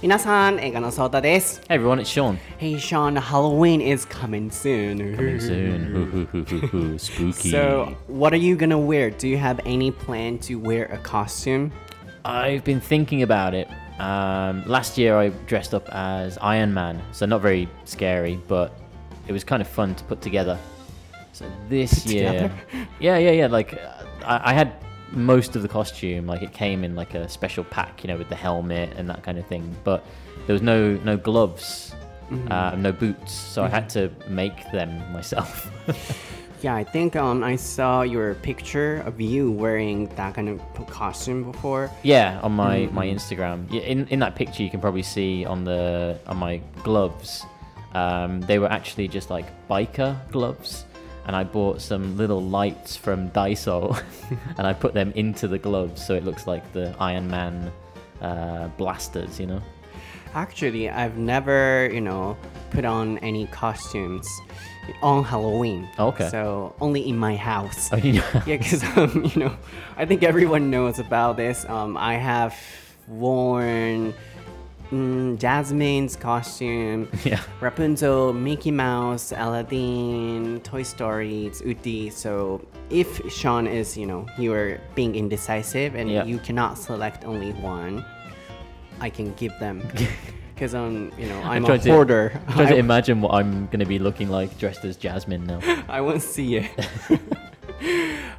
皆さん、英語のソータです。Hey everyone, it's Sean. Hey Sean, Halloween is coming soon. Coming soon. Spooky. So, what are you gonna wear? Do you have any plan to wear a costume? I've been thinking about it. Um, last year, I dressed up as Iron Man, so not very scary, but it was kind of fun to put together. So this put year, together? yeah, yeah, yeah. Like, uh, I, I had most of the costume, like it came in like a special pack, you know, with the helmet and that kind of thing. But there was no no gloves, uh, no boots, so I had to make them myself. Yeah, I think um, I saw your picture of you wearing that kind of costume before. Yeah, on my my Instagram. Yeah, in in that picture you can probably see on the on my gloves. Um, they were actually just like biker gloves, and I bought some little lights from Daiso, and I put them into the gloves so it looks like the Iron Man uh, blasters. You know. Actually, I've never, you know, put on any costumes on Halloween. Okay. So only in my house. Oh, you know. yeah, because um, you know, I think everyone knows about this. Um, I have worn mm, Jasmine's costume, Yeah. Rapunzel, Mickey Mouse, Aladdin, Toy Story, it's Uti. So if Sean is, you know, you are being indecisive and Yeah. you cannot select only one, I can give them. Because um, you know, I'm, a trying to- hoarder. I'm trying to I- imagine what I'm going to be looking like dressed as Jasmine now. I want to see it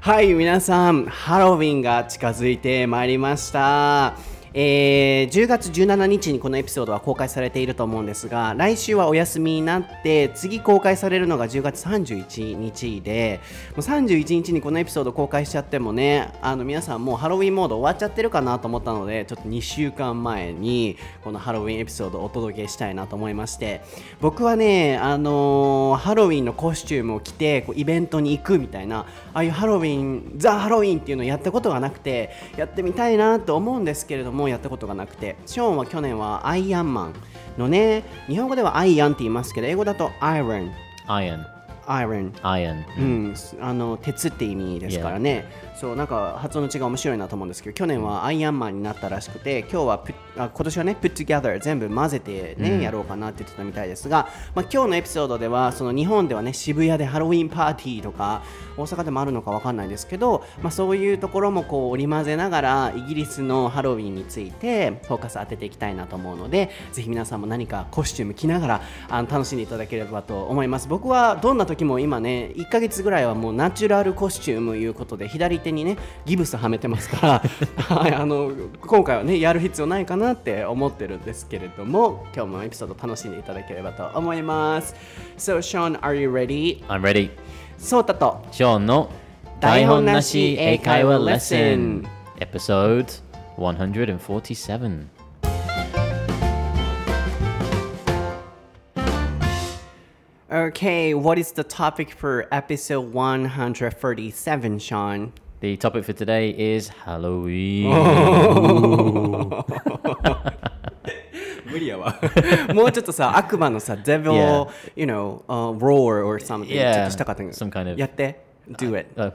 はい皆さんハロウィンが近づいてまいりました えー10月17日にこのエピソードは公開されていると思うんですが来週はお休みになって次公開されるのが10月31日でもう31日にこのエピソード公開しちゃってもねあの皆さんもうハロウィンモード終わっちゃってるかなと思ったのでちょっと2週間前にこのハロウィンエピソードをお届けしたいなと思いまして僕はねあのーハロウィンのコスチュームを着てこうイベントに行くみたいなああいうハロウィンザ・ハロウィンっていうのをやったことがなくてやってみたいなと思うんですけれどもやったことがなくてショーンは去年はアイアンマンのね日本語ではアイアンって言いますけど英語だとアイロン Iron. アイロン Iron. うん、あの鉄って意味ですからね、そうなんか発音の違い面白いなと思うんですけど去年はアイアンマンになったらしくて今日はプあ今年はね put together 全部混ぜてね、やろうかなって言ってたみたいですが、まあ、今日のエピソードではその日本ではね渋谷でハロウィンパーティーとか大阪でもあるのかわかんないですけど、まあ、そういうところもこう織り交ぜながらイギリスのハロウィンについてフォーカス当てていきたいなと思うのでぜひ皆さんも何かコスチューム着ながらあの楽しんでいただければと思います。僕はどんな時も今ね1ヶ月ぐらいはもうナチュラルコスチュームいうことで左手にねギブスはめてますから、はい、あの今回はねやる必要ないかなって思ってるんですけれども今日もエピソード楽しんでいただければと思います So Sean, are you ready? I'm ready. ソータと Sean の台本なし英会話レッスン Episode 147 Okay, what is the topic for episode 137, Sean? The topic for today is Halloween 無理やわもうちょっとさ悪魔のさ devil Yeah. you know、uh, roar or something、 Yeah, ちょっとしたかったけど some kind of- やって do it あ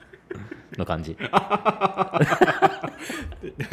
の感じ。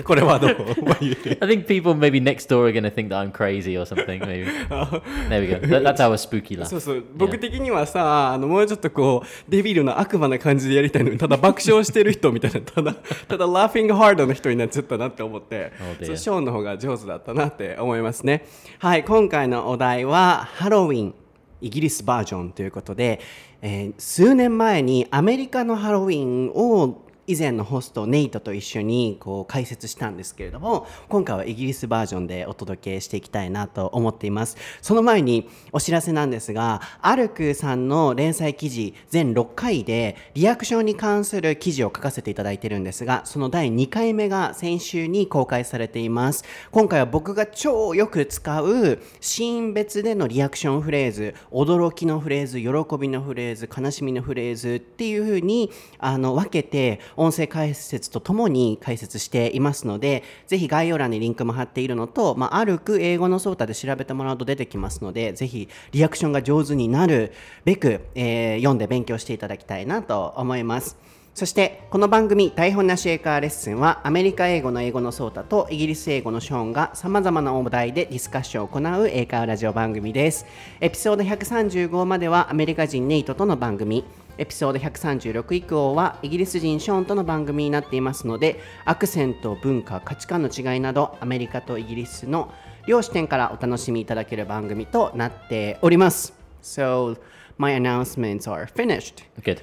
これはどう I think people maybe next door are going to think that I'm crazy or something maybe. There we go. That- That's our spooky laugh そうそう。僕的にはさあのもうちょっとこうデビルの悪魔な感じでやりたいのにただ爆笑してる人みたいなただただラフィングハードの人になっちゃったなって思って、Oh dear. そうショーンの方が上手だったなって思いますね。はい今回のお題はハロウィンイギリスバージョンということで、えー数年前にアメリカのハロウィンを以前のホストネイトと一緒にこう解説したんですけれども今回はイギリスバージョンでお届けしていきたいなと思っています。その前にお知らせなんですがアルクさんの連載記事全6回でリアクションに関する記事を書かせていただいてるんですがその第2回目が先週に公開されています。今回は僕が超よく使うシーン別でのリアクションフレーズ驚きのフレーズ喜びのフレーズ悲しみのフレーズっていう風にあの分けて音声解説とともに解説していますのでぜひ概要欄にリンクも貼っているのと、まあ、歩く英語のソータで調べてもらうと出てきますのでぜひリアクションが上手になるべく、えー読んで勉強していただきたいなと思います。そしてこの番組台本なし英会話レッスンはアメリカ英語の英語のソータとイギリス英語のショーンがさまざまなお題でディスカッションを行う英会話ラジオ番組です。エピソード135まではアメリカ人ネイトとの番組。エピソード136以降はイギリス人ショーンとの番組になっていますのでアクセント文化価値観の違いなどアメリカとイギリスの両視点からお楽しみいただける番組となっております So my announcements are finished Good.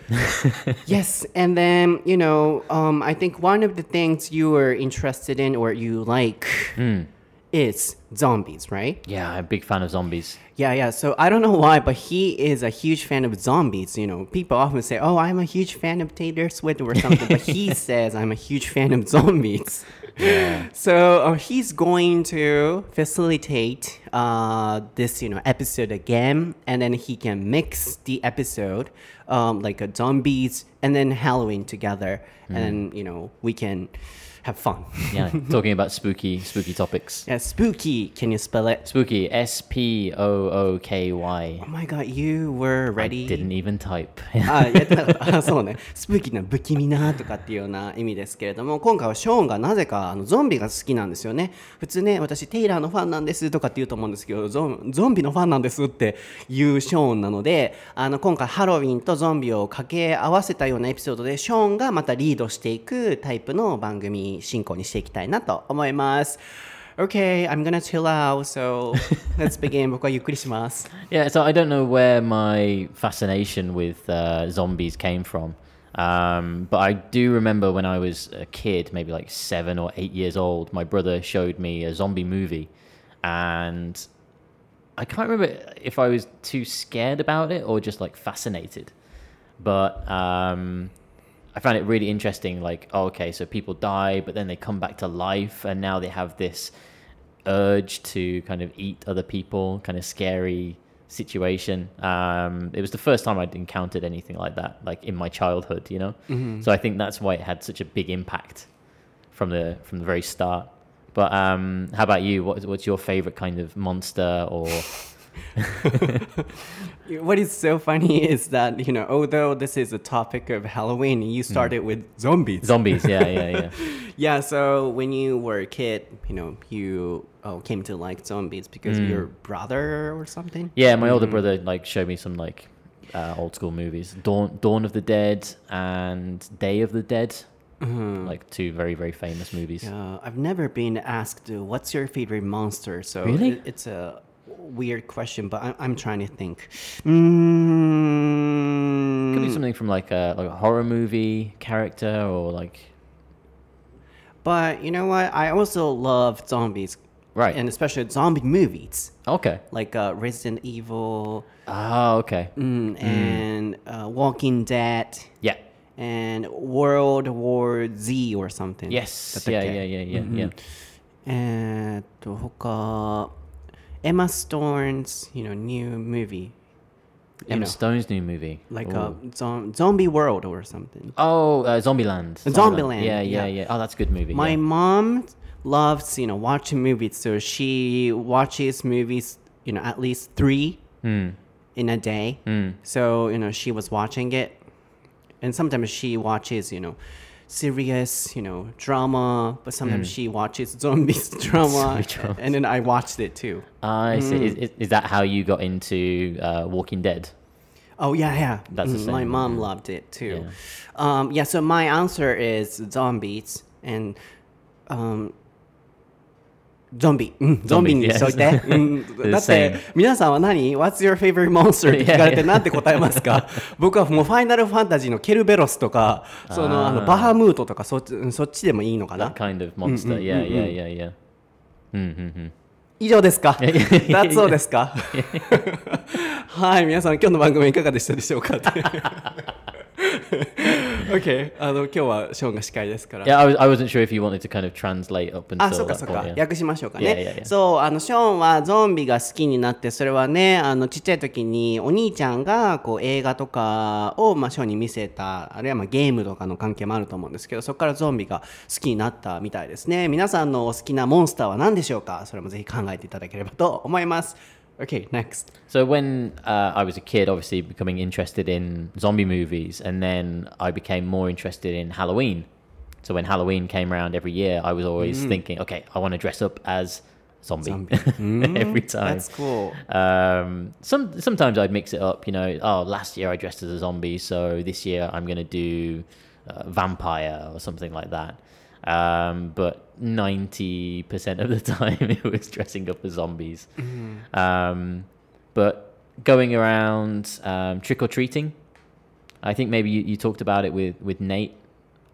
yes and then you know um, i think one of the things you were interested in or you like is zombies right? Yeah, I'm a big fan of zombies. yeah yeah so i don't know why but he is a huge fan of zombies you know. People often say oh i'm a huge fan of taylor swift or something but he says i'm a huge fan of zombies. So uh, he's going to facilitate uh, this you know episode again and then he can mix the episode um, like a zombies and then halloween together and you know we can have fun. Yeah, talking about spooky, spooky topics. yeah spooky. Can you spell it? Spooky, S P O O K Y. oh my god you were I ready? didn't even type. あやってなかったあそうね。スプーキーな不気味なとかっていうような意味ですけれども今回はショーンがなぜかあのゾンビが好きなんですよね。普通ね私テイラーのファンなんですとかって言うと思うんですけどゾンゾンビのファンなんですっていうショーンなのであの今回ハロウィンとゾンビを掛け合わせたようなエピソードでショーンがまたリードしていくタイプの番組進行にしていきたいなと思います Okay, I'm gonna chill out, so let's begin. 僕はゆっくりします。 Yeah, so I don't know where my fascination with uh, zombies came from. Um, but I do remember when I was a kid, maybe like seven or eight years old, my brother showed me a zombie movie. And I can't remember if I was too scared about it or just like fascinated. But um, I found it really interesting. Like, oh, okay, so people die, but then they come back to life, and now they have this urge to kind of eat other people, kind of scary situation. Um, it was the first time I'd encountered anything like that, like in my childhood, you know. So I think that's why it had such a big impact from the from the very start. But um, how about you? What, what's your favorite kind of monster or? What is so funny is that, you know, although this is a topic of Halloween, you started with zombies. Zombies, yeah, yeah, yeah. yeah, so when you were a kid, you know, you oh, came to like zombies because of your brother or something? Yeah, my older brother like showed me some like uh, old school movies, Dawn Dawn of the Dead and Day of the Dead, like two very very famous movies. Uh, I've never been asked, what's your favorite monster? So Really? it- it's a weird question, but I'm, I'm trying to think. Mm, Could be something from like a like a horror movie character or like but you know what? I also love zombies. Right. And especially zombie movies. okay. Like uh, Resident Evil, Oh, okay. Mm, and uh, Walking Dead Yeah. and World War Z or something. Yes. だったっ Yeah, け yeah, yeah, yeah, yeah. えーっと、他、 Emma Stone's, you know, new movie. You Emma know, Stone's new movie. like Ooh. a zom- zombie world or something. Oh, uh, Zombieland. Zombieland, Yeah, yeah, yeah. yeah. Oh, that's a good movie. My yeah. mom loves, you know, watching movies, so she watches movies, you know, at least three Hmm. in a day. So, you know, she was watching it. And sometimes she watches, you know, serious, you know, drama, but sometimes she watches zombies drama. Zombie. And then I watched it too. I see. Is, is, is that how you got into uh, Walking Dead? Oh yeah, yeah. That's the Mhm, My mom yeah. loved it too. Um, yeah. So my answer is zombies and um, ゾンビ。うん、ゾンビにしといて。うん、だって皆さんは何 ?What's your favorite monster? って聞かれてんて答えますか？僕はもうファイナルファンタジーのケルベロスとか、そのあのバハムートとかそっちうんそっちでもいいのか That な kind of monster. Yeah, yeah, yeah, yeah. Mm-hmm. 以上ですか ?That's all ですか？はい、皆さん今日の番組いかがでしたでしょうか？?OK、あの今日はショーンが司会ですから。Yeah, I, was, I wasn't sure if you wanted to kind of translate up until あ、そうかそうか. Yeah. 訳しましょうか Yeah, ね yeah, yeah. そうあのショーンはゾンビが好きになってそれはねあのちっちゃい時にお兄ちゃんがこう映画とかを、まあ、ショーンに見せたあるいはまあゲームとかの関係もあると思うんですけどそこからゾンビが好きになったみたいですね皆さんのお好きなモンスターは何でしょうか？それもぜひ考えていただければと思います Okay, next. So when uh, I was a kid, obviously becoming interested in zombie movies, and then I became more interested in Halloween. So when Halloween came around every year, I was always thinking, okay, I want to dress up as zombie, Zombie. Mm, every time. That's cool. Um, some sometimes I'd mix it up. You know, oh, last year I dressed as a zombie, so this year I'm gonna do uh, vampire or something like that. Um, but ninety percent of the time it was dressing up as zombies. Um, but going around um, trick or treating, I think maybe you, you talked about it with with Nate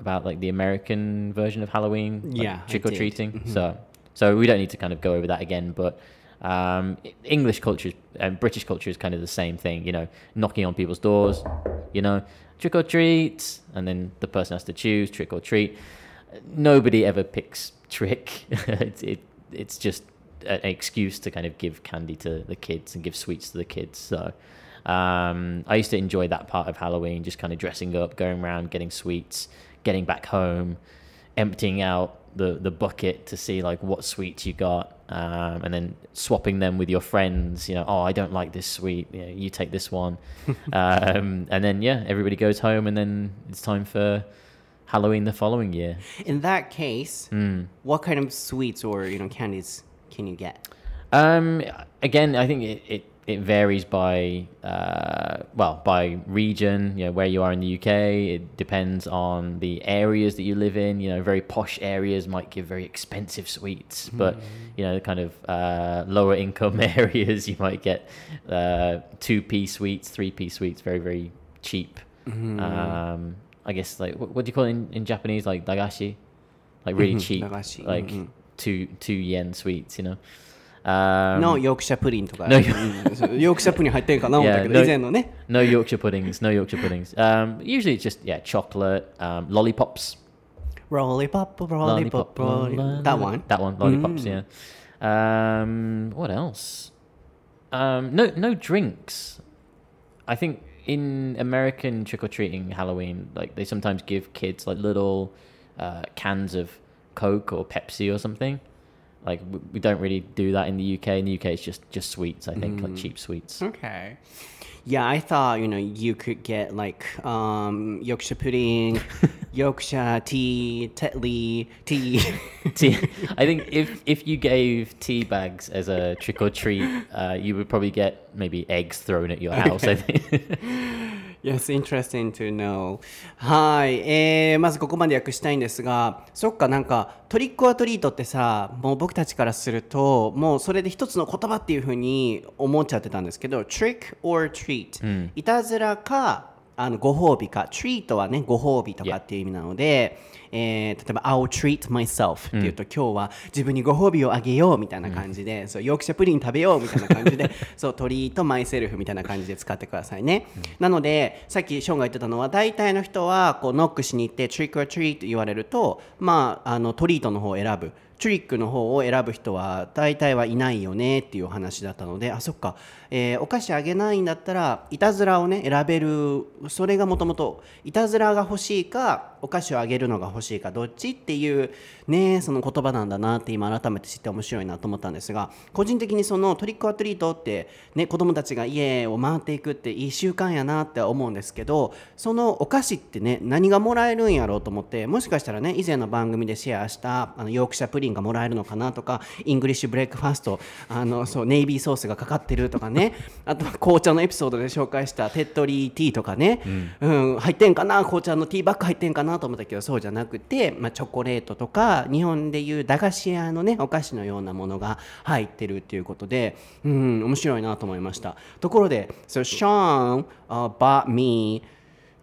about like the American version of Halloween, like Yeah, trick or treating. Mhm. So so we don't need to kind of go over that again, but. Um, English culture and British culture is kind of the same thing, you know, knocking on people's doors, you know, trick or treat, and then the person has to choose trick or treat. Nobody ever picks trick. it, it, it's just an excuse to kind of give candy to the kids and give sweets to the kids. So um, I used to enjoy that part of Halloween, just kind of dressing up, going around, getting sweets, getting back home, emptying out the, the bucket to see like what sweets you got, um, and then swapping them with your friends. You know, oh, I don't like this sweet. You, know, you take this one, um, and then yeah, everybody goes home, and then it's time for Halloween the following year. In that case, Mm. what kind of sweets or you know candies can you get? Um, again, I think it, it, it varies by uh, well by region. You know where you are in the UK. It depends on the areas that you live in. You know, very posh areas might give very expensive sweets, but you know, the kind of uh, lower income areas, you might get uh, two p sweets, three p sweets, very very cheap. Um, I guess like what, what do you call it in, in Japanese? Like dagashi, like really Mhm, cheap, dagashi, like mhm. two two yen sweets. You know. Um, のヨークシャプリンとか、 No うんそうヨークシャプリン入ってんかな思ったけど、 Yeah, no- 以前のね。 No Yorkshire puddings. No Yorkshire puddings. Um, usually it's just yeah, chocolate, um, lollipops. Lollipop, lollipop, lollipop. That one. That one. Lollipops. Mm. Yeah. Um, what else? Um, no, no drinks. I think in American trick or treating Halloween, like they sometimes give kids like little uh, cans of Coke or Pepsi or something. Like we, we don't really do that in the UK. In the UK, it's just just sweets. I think like cheap sweets. Okay. Yeah, I thought, you know, you could get like um, Yorkshire pudding, Yorkshire tea, Tetley tea. tea. I think if if you gave tea bags as a trick or treat, uh, you would probably get maybe eggs thrown at your house. I think. yes, interesting to know. はい、えー、まずここまで訳したいんですが、そっか、なんかトリックオアトリートってさ、もう僕たちからすると、もうそれで一つの言葉っていう風に思っちゃってたんですけど、trick or treat、いたずらか、あのご褒美か、treat はね、ご褒美とかっていう意味なので、えー例えば、I'll treat myself っていうと、今日は自分にご褒美をあげようみたいな感じで、そうヨークシャプリン食べようみたいな感じで、そうトリートマイセルフみたいな感じで使ってくださいね。なので、さっきショーンが言ってたのは、大体の人はこうノックしに行って、trick or treat 言われると、まあ、あのトリートの方を選ぶ。トリックの方を選ぶ人は大体はいないよねっていう話だったのであそっか、えーお菓子あげないんだったらいたずらをね選べるそれがもともといたずらが欲しいかお菓子をあげるのが欲しいかどっちっていうねその言葉なんだなって今改めて知って面白いなと思ったんですが個人的にそのトリックアトリートってね子供たちが家を回っていくっていい習慣やなって思うんですけどそのお菓子ってね何がもらえるんやろうと思ってもしかしたらね以前の番組でシェアしたあのヨークシャプリンがもらえるのかなとかイングリッシュブレックファーストあのそうネイビーソースがかかってるとかねね。あと紅茶のエピソードで紹介したテッドリーティーとかね、うん。入ってんかな？紅茶のティーバッグ入ってんかな？と思ったけどそうじゃなくて、まあ、チョコレートとか日本でいう駄菓子屋のねお菓子のようなものが入ってるっていうことでうん。面白いなと思いました。ところで So Sean、uh, bought me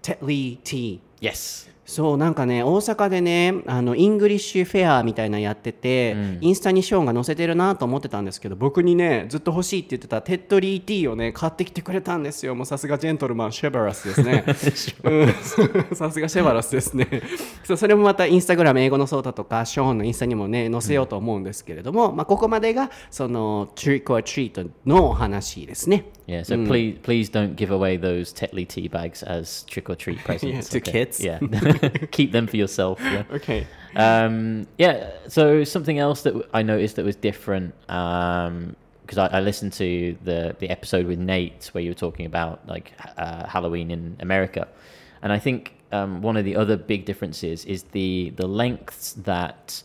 Tetley tea yes. そうなんかね大阪でねあのイングリッシュフェアみたいなのやってて、インスタにショーンが載せてるなと思ってたんですけど僕にねずっと欲しいって言ってたテッドリーティーをね買ってきてくれたんですよ。もうさすがジェントルマンシェバラスですね。うん。さすがシェバラスですね。そうそれもまたインスタグラム英語のソータとかショーンのインスタにもね載せようと思うんですけれども、まあ、ここまでがそのトリックオアトリートのお話ですね Yeah. So please, please don't give away those Tetley tea bags as trick or treat presents to okay? kids. Yeah. Keep them for yourself. Yeah. Okay Um, yeah. So something else that I noticed that was different um, because I, I listened to the the episode with Nate where you were talking about like uh, Halloween in America, and I think um, one of the other big differences is the the lengths that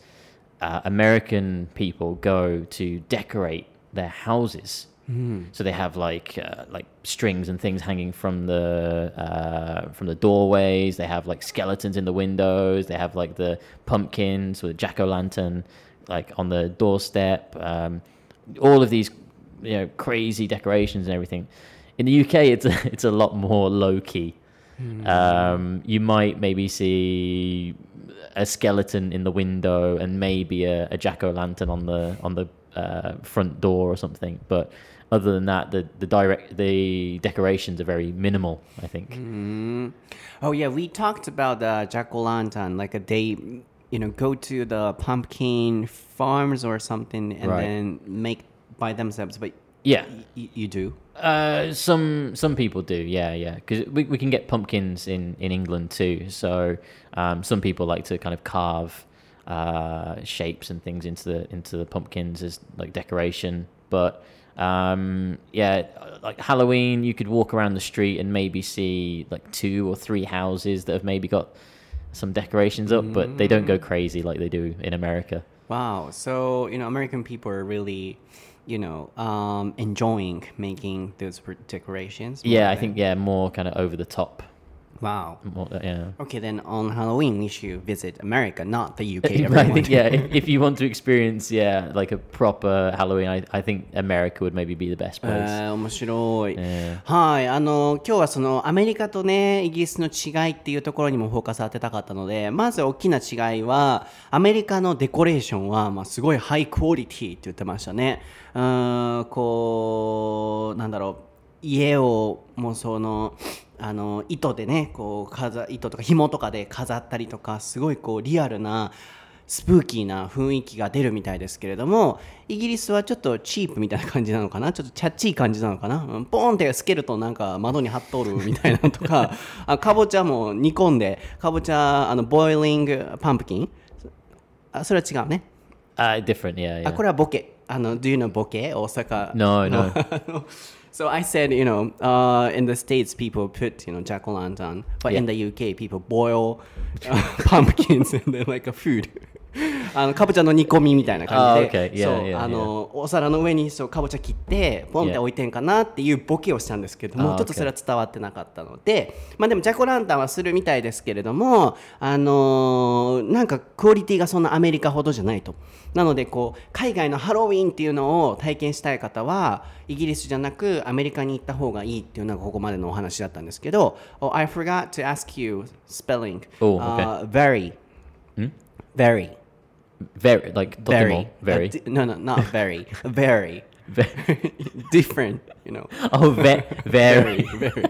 uh, American people go to decorate their houses. So they have like uh, like strings and things hanging from the uh, from the doorways. They have like skeletons in the windows. They have like the pumpkins with jack o' lantern like on the doorstep. Um, all of these you know crazy decorations and everything. In the UK, it's a, it's a lot more low key. Um, you might maybe see a skeleton in the window and maybe a, a jack o' lantern on the on the uh, front door or something. But other than that, the the direct the decorations are very minimal. I think. Mm. Oh yeah, we talked about the jack o' lantern, like a day, you know, go to the pumpkin farms or something, and Right. then make by themselves. But Yeah. y- you do. Uh, some some people do, yeah, yeah, because we, we can get pumpkins in, in England too. So um, some people like to kind of carve uh, shapes and things into the into the pumpkins as like decoration. But um, yeah, like Halloween, you could walk around the street and maybe see like two or three houses that have maybe got some decorations up, but they don't go crazy like they do in America. Wow. So you know, American people are really, you know, um, enjoying making those decorations. Yeah, I think yeah, more kind of over the top. Wow. More, yeah. Okay, then on Halloween we should visit America, not the UK. I think yeah, if, if you want to experience yeah like a proper Halloween, I, I think America would maybe be the best え place. ー面白い、えはいあの今日はそのアメリカとねイギリスの違いっていうところにもフォーカス当てたかったのでまず大きな違いはアメリカのデコレーションは、まあ、すごいハイクオリティって言ってましたねうーんこうなんだろう家をもうそのあの糸でねこう飾糸とか紐とかで飾ったりとかすごいこうリアルなスプーキーな雰囲気が出るみたいですけれどもイギリスはちょっとチープみたいな感じなのかな？ちょっとチャッチー感じなのかな？うんポーンってつけるとなんか窓に貼っとるみたいなのとか あかぼちゃも煮込んでかぼちゃあのボイリングパンプキンあそれは違うね。Uh, different, yeah, yeah. あこれはボケ。あの Do you know ボケ？大阪 No, no. so I said, you know, uh, in the states people put, you know, jack o' lantern, but in the UK people boil uh, pumpkins and then like a food. あのかぼちゃの煮込みみたいな感じで、Ah, okay. そうあのお皿の上にそうかぼちゃ切ってポンって.置いてんかなっていうボケをしたんですけども、Ah, ちょっとそれは伝わってなかったので、まあでもジャコランタンはするみたいですけれども、あのーなんかクオリティがそんなアメリカほどじゃないと。なのでこう海外のハロウィンっていうのを体験したい方はイギリスじゃなくアメリカに行った方がいいっていうのがここまでのお話だったんですけど、oh, I forgot to ask you spelling. Oh, Uh, very. Very. Very, like, Very. totemo, very. Uh, di- no, no, not very. very. Very. Different, you know. Oh, ve- very, very.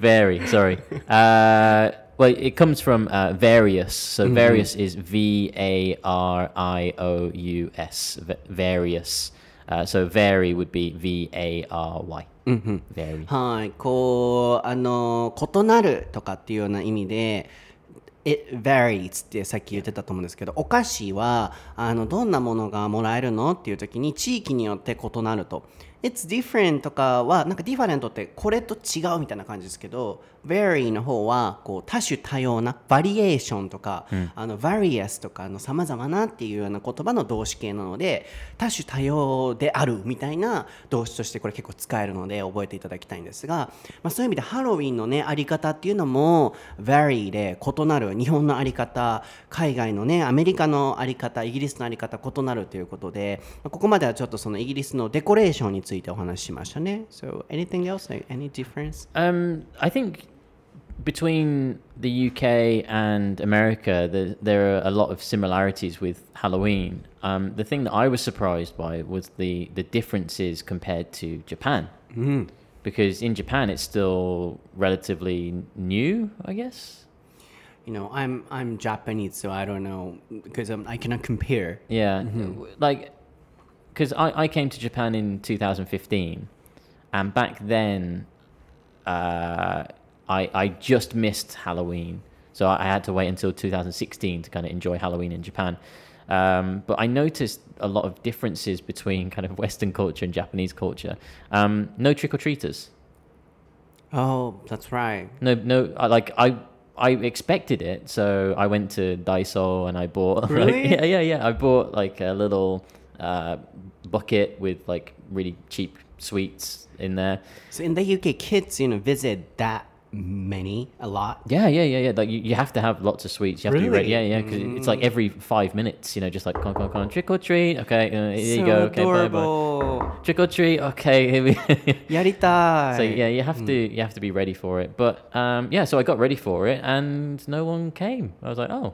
very. Sorry. Uh, well, it comes from uh, various. So various is V A R I O U S. v- Various. Uh, so vary would be V A R Y. Vary. はい、こうあの異なるとかっていうような意味で It varies ってさっき言ってたと思うんですけどお菓子はあのどんなものがもらえるのっていう時に地域によって異なると。It's different とかはなんか different ってこれと違うみたいな感じですけど vary の方はこう多種多様なバリエーションとか、あの various とかの様々なっていうような言葉の動詞形なので多種多様であるみたいな動詞としてこれ結構使えるので覚えていただきたいんですが、まあ、そういう意味でハロウィンのねあり方っていうのも vary で異なる日本のあり方海外のねアメリカのあり方イギリスのあり方異なるということでまあここまではちょっとそのイギリスのデコレーションについてお話ししましたね So anything else? Like any difference? Um, I think between the UK and America, there, there are a lot of similarities with Halloween. Um, the thing that I was surprised by was the, the differences compared to Japan. Because in Japan, it's still relatively new, I guess. You know, I'm I'm Japanese, so I don't know because um, I cannot compare. Yeah, like because I, I came to Japan in 2015, and back then, uh, I I just missed Halloween, so I had to wait until 2016 to kind of enjoy Halloween in Japan. Um, but I noticed a lot of differences between kind of Western culture and Japanese culture. Um, no trick or treaters. Oh, that's right. No, no. I, like I, I expected it, so I went to Daiso and I bought. Really? Like, yeah, yeah, yeah. I bought like a little uh, bucket with like really cheap sweets in there. So in the UK, kids, you know, visit that many a lot. Yeah yeah yeah yeah. Like you, you have to have lots of sweets. You have really? to be ready. Yeah yeah because mm. it's like mm. every five minutes you know just like come come con, trick or treat. Okay uh, here so you go. Okay. Bye, bye. trick or treat. Okay here we Yaritai. so yeah you have mm. to you have to be ready for it. But um yeah so i got ready for it and no one came. I was like oh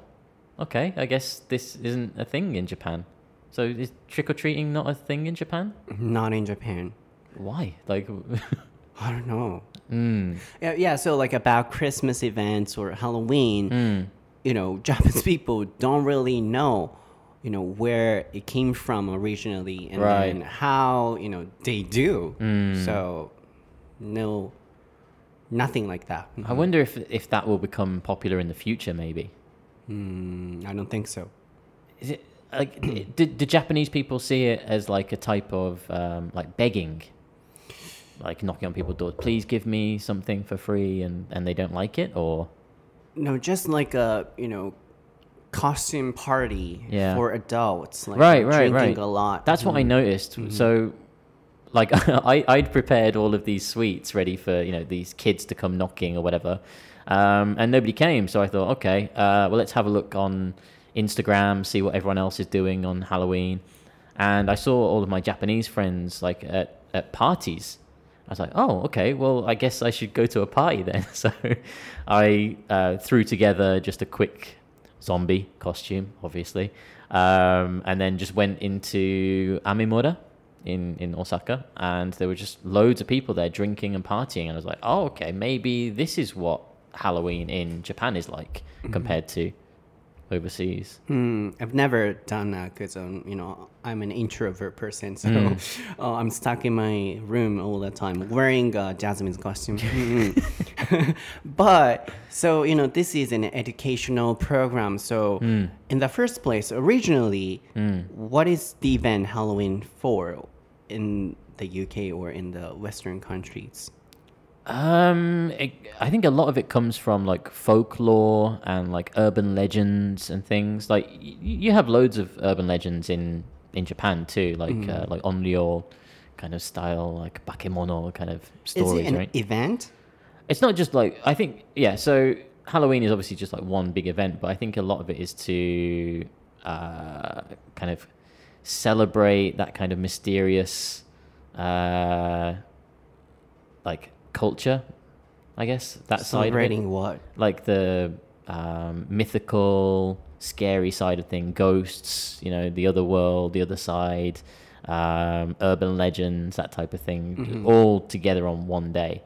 okay. I guess this isn't a thing in japan. So is trick or treating not a thing in japan? Not in japan. Why? Like i don't know mm, Yeah, yeah. So like about Christmas events or Halloween, mm, you know, Japanese people don't really know, you know, where it came from originally and Right. then how you know they do. Mm. So, no, nothing like that. I wonder if if that will become popular in the future. Maybe. Mm, I don't think so. Is it like do, do Japanese people see it as like a type of um, like begging, like knocking on people's doors? Please give me something for free, and and they don't like it, or No, just like a you know, costume party Yeah. for adults. Like right, right, drinking right. a lot. That's what I noticed. So, like, I I'd prepared all of these sweets ready for you know these kids to come knocking or whatever, um, and nobody came. So I thought, okay, uh, well let's have a look on Instagram, see what everyone else is doing on Halloween, and I saw all of my Japanese friends like at at parties. I was like, oh, okay, well, I guess I should go to a party then. So I uh, threw together just a quick zombie costume, obviously, um, and then just went into Amemura in, in Osaka, and there were just loads of people there drinking and partying. And I was like, oh, okay, maybe this is what Halloween in Japan is like compared to overseas. Hmm, I've never done that because um, you know I'm an introvert person, so Hmm. uh, I'm stuck in my room all the time wearing uh, Jasmine's costume. Mhm. but so you know this is an educational program. So Hmm. in the first place, originally, what is the event Halloween for in the UK or in the Western countries? Um, it, I think a lot of it comes from like folklore and like urban legends and things. Like y- you have loads of urban legends in in Japan too, like uh, like onryo kind of style, like bakemono kind of stories. Is it an right? event? It's not just like I think yeah. So Halloween is obviously just like one big event, but I think a lot of it is to uh, kind of celebrate that kind of mysterious uh, like culture. I guess that side of it Celebrating what? like the um, mythical, scary side of thing, ghosts, you know, the other world, the other side, um, urban legends, that type of thing, all together on one day.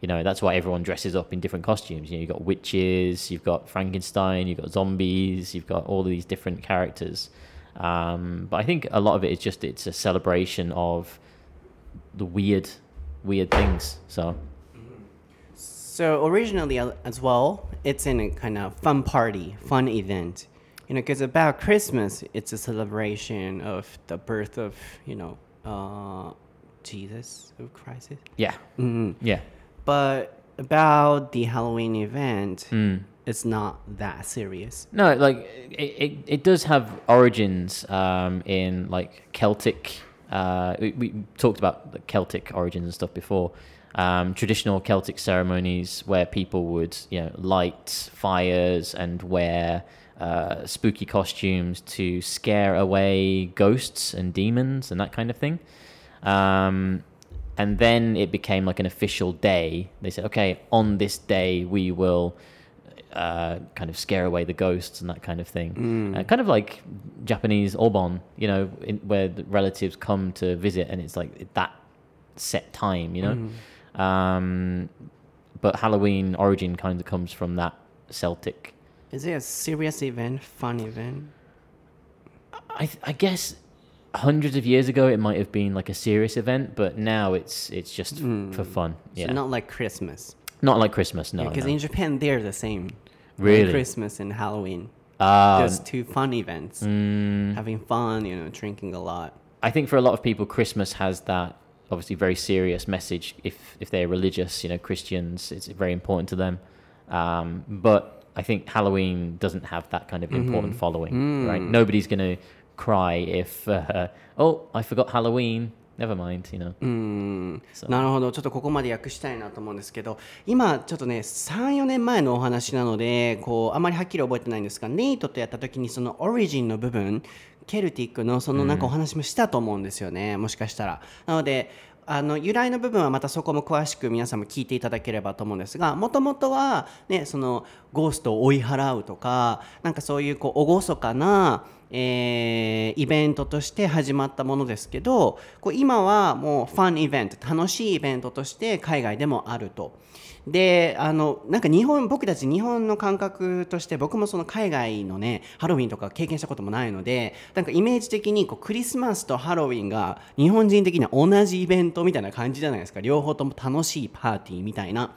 You know, that's why everyone dresses up in different costumes. You know, you've got witches, you've got Frankenstein, you've got zombies, you've got all of these different characters. Um, but I think a lot of it is just it's a celebration of the weird, weird things. So So originally uh, as well, it's in a kind of fun party, fun event. You know, because about Christmas, it's a celebration of the birth of, you know, uh, Jesus of Christ. yeah, Mm. yeah. But about the Halloween event, Mm. it's not that serious. No, like it, it, it does have origins um, in like Celtic. Uh, we, we talked about the Celtic origins and stuff before. Um, traditional Celtic ceremonies where people would, you know, light fires and wear uh, spooky costumes to scare away ghosts and demons and that kind of thing. Um, and then it became like an official day. They said, okay, on this day we will uh, kind of scare away the ghosts and that kind of thing. Uh, kind of like Japanese obon, you know, in, where the relatives come to visit and it's like that set time, you know. Um, but Halloween origin kind of comes from that Celtic. Is it a serious event, fun event? I, I guess hundreds of years ago it might have been like a serious event, but now it's it's just f- for fun. Yeah, So not like Christmas. not like Christmas. No, Because no. in Japan, they're the same. Really? Christmas and Halloween. Uh, just two fun events, having fun, you know, drinking a lot. I think for a lot of people, Christmas has that obviously very serious message. If if they're religious, you know, Christians, it's very important to them. Um, but I think Halloween doesn't have that kind of important following, right? Nobody's gonna cry if uh, oh I forgot Halloween. Never mind, you know. そう。なるほど。ちょっとここまで訳したいなと思うんですけど今ちょっとね34年前のお話なのでこうあまりはっきり覚えてないんですがネイトとやった時にそのオリジンの部分ケルティックのそのなんかお話もしたと思うんですよね、もしかしたら。なのであの由来の部分はまたそこも詳しく皆さんも聞いていただければと思うんですがもともとは、ね、そのゴーストを追い払うとかなんかそういうこう厳かな、えーイベントとして始まったものですけどこう今はもうファンイベント楽しいイベントとして海外でもあると。であのなんか日本僕たち日本の感覚として僕もその海外のねハロウィンとか経験したこともないのでなんかイメージ的にこうクリスマスとハロウィンが日本人的には同じイベントみたいな感じじゃないですか両方とも楽しいパーティーみたいな。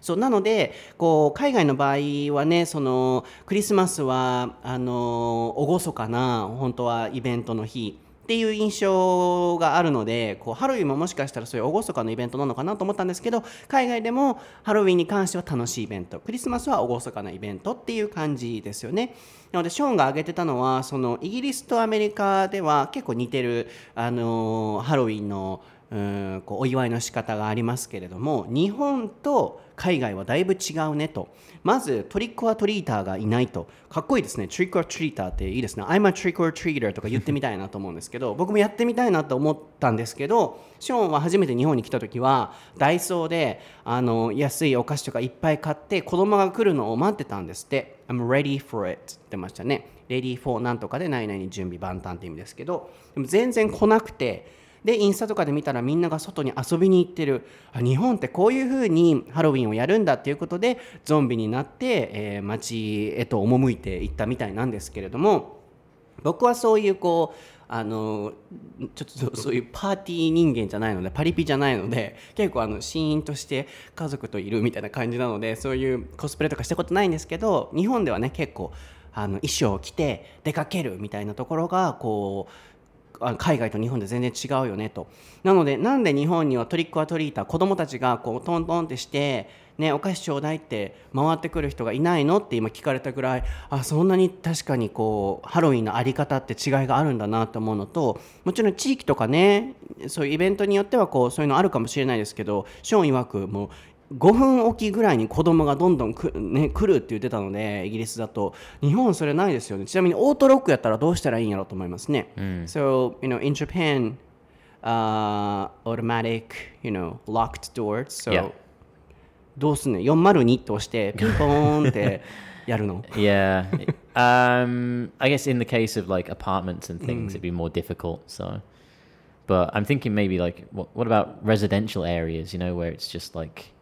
そうなのでこう海外の場合はねそのクリスマスはあの厳かな本当はイベントの日っていう印象があるのでこうハロウィンももしかしたらそういう厳かなイベントなのかなと思ったんですけど海外でもハロウィンに関しては楽しいイベントクリスマスは厳かなイベントっていう感じですよね。なのでショーンが挙げてたのはそのイギリスとアメリカでは結構似てる、あのハロウィンのうんこうお祝いの仕方がありますけれども日本と海外はだいぶ違うねと。まずトリックオアトリーターがいないと。かっこいいですね。トリックオアトリーターっていいですね。I'm a trick or treater とか言ってみたいなと思うんですけど僕もやってみたいなと思ったんですけどショーンは初めて日本に来た時はダイソーであの安いお菓子とかいっぱい買って子供が来るのを待ってたんですって。I'm ready for it って言ってましたね。Ready for なんとかで何々準備万端って意味ですけどでも全然来なくてでインスタとかで見たらみんなが外に遊びに行ってる。日本ってこういう風にハロウィンをやるんだっていうことでゾンビになって、えー街へと赴いていったみたいなんですけれども僕はそういうこうあのちょっとそういうパーティー人間じゃないのでパリピじゃないので結構あのシーンとして家族といるみたいな感じなのでそういうコスプレとかしたことないんですけど日本ではね結構あの衣装を着て出かけるみたいなところがこう海外と日本で全然違うよねと。なのでなんで日本にはトリックアトリーター子供たちがこうトントンってして、ね、お菓子ちょうだいって回ってくる人がいないのって今聞かれたぐらいあそんなに確かにこうハロウィンのあり方って違いがあるんだなと思うのともちろん地域とかねそういうイベントによってはこうそういうのあるかもしれないですけどショーン曰くもう5分おきぐらいに子供がどんどんく、ね、来るって言ってたのでイギリスだと日本それないですよねちなみにオートロックやったらどうしたらいいんやろうと思いますね、So you know in Japan uh, automatic you know locked doors so Yeah. どうすんねん402って押してピンポーンってやるの Yeah. um, I guess in the case of like apartments and things, it'd be more difficult. So, but I'm thinking maybe like what what about residential areas? You know, where it's just like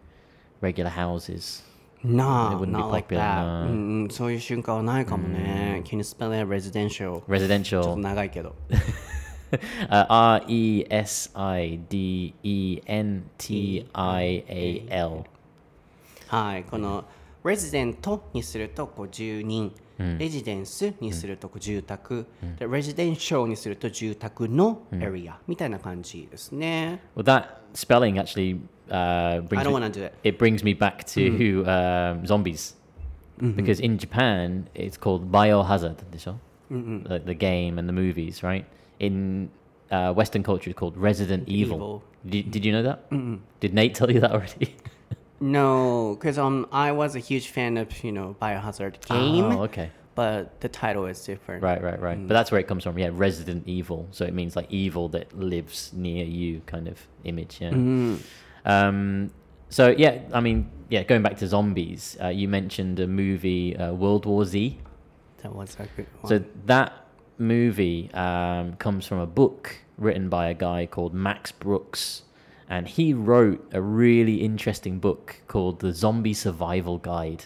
regular houses. No, It wouldn't be like that. うんうん、そういう瞬間はないかもね。Can you spell it residential? ちょっと Residential. 長いけど。Uh, R E S I D E N T I A L. はい、この resident にするとこう住人、レジデンスにするとこう住宅、で residential にすると住宅の area、みたいな感じですね。Well, that spelling actually uh, brings I don't want to do it. It brings me back to mm. zombies. Mm-hmm. Because in Japan, it's called Biohazard, mm-hmm. like the game and the movies, right? In uh, Western culture, it's called Resident Evil. Evil. Did, did you know that? Mm-mm. Did Nate tell you that already? no, because um, I was a huge fan of you know Biohazard oh, game. Oh, okay. But the title is different. Right, right, right. Mm. But that's where it comes from. Yeah, Resident Evil. So it means like evil that lives near you, kind of image. Yeah. Mm. Um, so yeah, I mean, yeah, going back to zombies, uh, you mentioned a movie, uh, World War Z. That was a good one. So that movie um, comes from a book written by a guy called Max Brooks, and he wrote a really interesting book called The Zombie Survival Guide,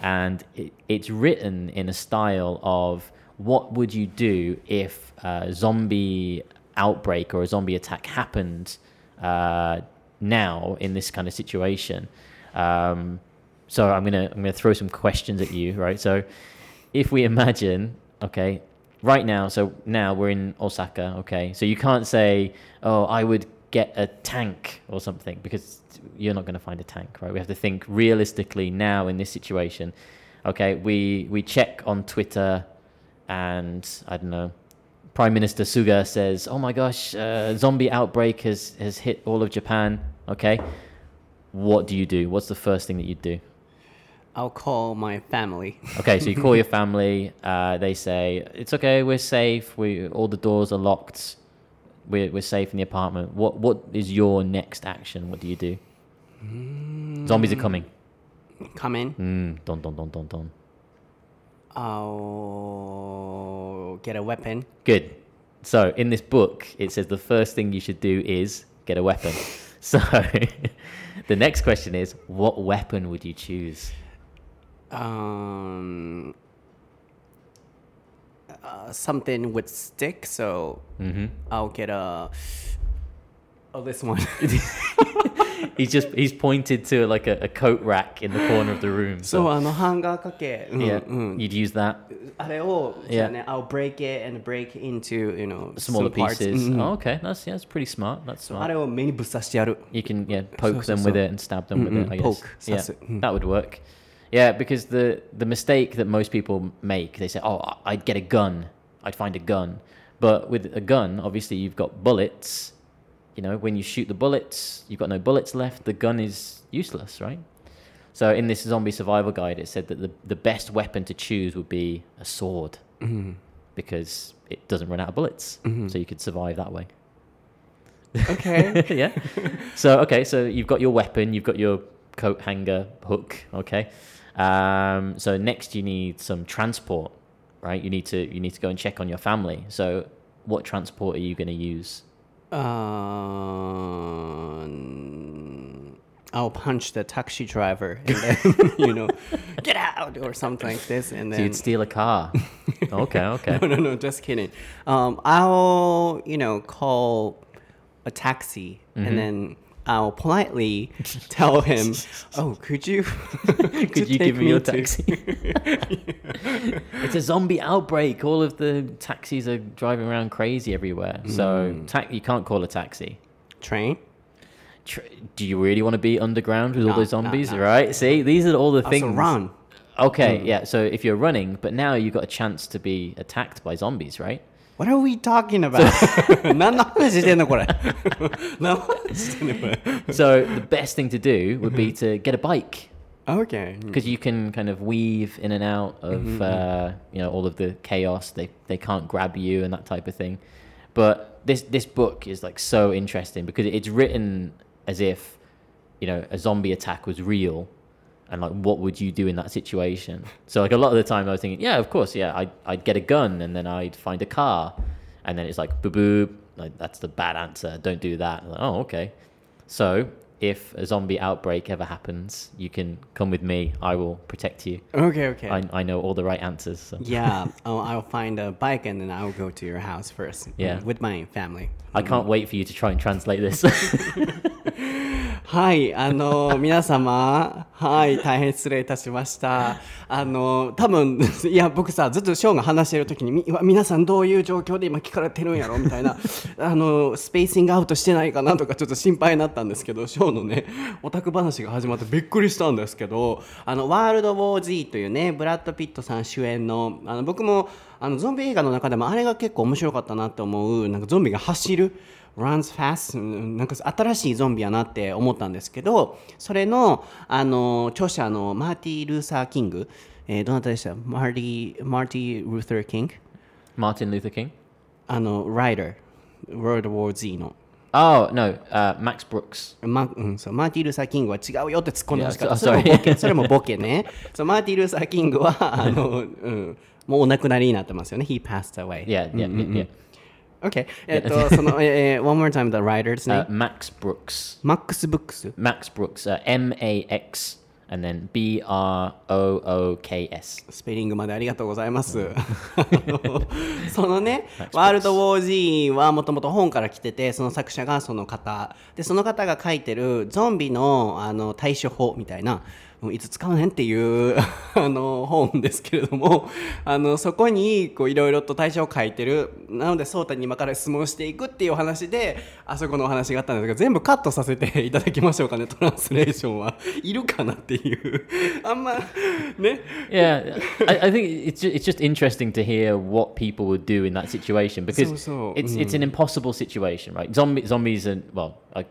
and it, it's written in a style of what would you do if a zombie outbreak or a zombie attack happened uh, now in this kind of situation. Um, so I'm gonna I'm gonna throw some questions at you, right? So if we imagine, okay, right now, so now we're in Osaka, okay, so you can't say, oh, I would get a tank or something because you're not going to find a tank, right? We have to think realistically now in this situation. Okay, we we check on Twitter, and I don't know. Prime Minister Suga says, "Oh my gosh, uh, zombie outbreak has has hit all of Japan." Okay, what do you do? What's the first thing that you do? I'll call my family. Okay, so you call your family. Uh, they say it's okay. We're safe. We all the doors are locked. We're we're safe in the apartment. What what is your next action? What do you do? Zombies are coming. Come in. Mm, don don don don don. I'll get a weapon. Good. So in this book, it says the first thing you should do is get a weapon. so the next question is, what weapon would you choose? Um, uh, something with stick. So hmm I'll get a. Oh, this one. He's just he's pointed to like a, a coat rack in the corner of the room. そう So あのハンガー掛け、うん yeah, うん、 you'd use that あれを、 Yeah. じゃあね、I'll break it and break into you know smaller some parts. pieces. うんうん Oh, okay, that's yeah, that's pretty smart. That's あ smart. れを目にぶっ刺してやる。 You can yeah poke so, them so. with it and stab them with Mm, it. I mm, guess. poke, Yeah, that's it. Mm. that would work. Yeah, because the the mistake that most people make, they say, "Oh, I- I'd get a gun. I'd find a gun." But with a gun, obviously you've got bullets. you know, when you shoot the bullets, you've got no bullets left. The gun is useless, right? So in this zombie survival guide, it said that the the best weapon to choose would be a sword Mm-hmm. because it doesn't run out of bullets, so you could survive that way. Okay. yeah. So okay, so you've got your weapon, you've got your coat hanger hook. Okay. Um, so next you need some transport, right? You need to you need to go and check on your family. So what transport are you going to use? Um, I'll punch the taxi driver and then you know get out or something like this and So then you'd steal a car. okay, okay. no no no just kidding. Um, I'll you know call a taxi Mm-hmm. and then I'll politely tell him, "Oh, could you Could you give me your taxi? it's a zombie outbreak. All of the taxis are driving around crazy everywhere. So hmm. ta- you can't call a taxi. train?" Tr- Do you really want to be underground with all No, those zombies? no. Right? See, these are all the oh, Also things. run. Okay, hmm. yeah. So if you're running, but now you've got a chance to be attacked by zombies, right? What are we talking about? 何の話してんのこれ。何の話してんのこれ。 So the best thing to do would be to get a bike Okay. because you can kind of weave in and out of uh, you know all of the chaos. They they can't grab you and that type of thing. But this this book is like so interesting because it's written as if you know a zombie attack was real and like what would you do in that situation so like a lot of the time i was thinking yeah of course yeah i'd, I'd get a gun and then i'd find a car and then it's like boop boop like that's the bad answer don't do that like, oh okay so if a zombie outbreak ever happens you can come with me i will protect you Okay, okay. I, I know all the right answers so. yeah, I'll, oh, I'll find a bike and then I'll go to your house first. Yeah. With my family. i can't wait for you to try and translate this はい、あの、皆様、はい、大変失礼いたしました。あの、多分、いや、僕さ、ずっとショーが話してる時に、み皆さんどういう状況で今聞かれてるんやろ？みたいな、あの、スペーシングアウトしてないかなとかちょっと心配になったんですけど、ショーのね、オタク話が始まってびっくりしたんですけど、あの、ワールド・ウォー・ Z というね、ブラッド・ピットさん主演の、あの、僕も、あの、ゾンビ映画の中でもあれが結構面白かったなと思う、なんかゾンビが走る、runs fast うんなんか新しいゾンビやなって思ったんですけどそれのあの著者のマーティ・ルーサー・キング、えーどなたでした？マーティ・マーティ・ルーサー・キング？Martin luther king あのライダー World War Z の。Oh no uh, max brooks まうん、そうマーティ・ルーサー・キングは違うよって突っ込んでましたけど Yeah, それも.ボケそれもボケね。そうマーティ・ルーサー・キングはあの、うん、もうお亡くなりになってますよね。He passed away yeah yeah yeah, yeah. OK えっとその、えー One more time the writer ですね、Uh, max brooks. マックス・ブックス Max Brooks, uh, M A X, and then B R O O K S. スペリングまでありがとうございます。あの そのね、ワールド・ウォー・ジーはもともと本から来てて、その作者がその方。で、その方が書いてるゾンビのあの対処法みたいな、うんいつ使うねんっていうあの本ですけれどもあのそこにこういろいろと対象を書いてるなので颯太に今から質問していくっていうお話であそこのお話があったんですが全部カットさせていただきましょうかねトランスレーションはいるかなっていうあんまね Yeah, I, I think it's just, it's just interesting to hear what people would do in that situation because So- so, it's it's an impossible situation, right? Zombie zombies and well, like,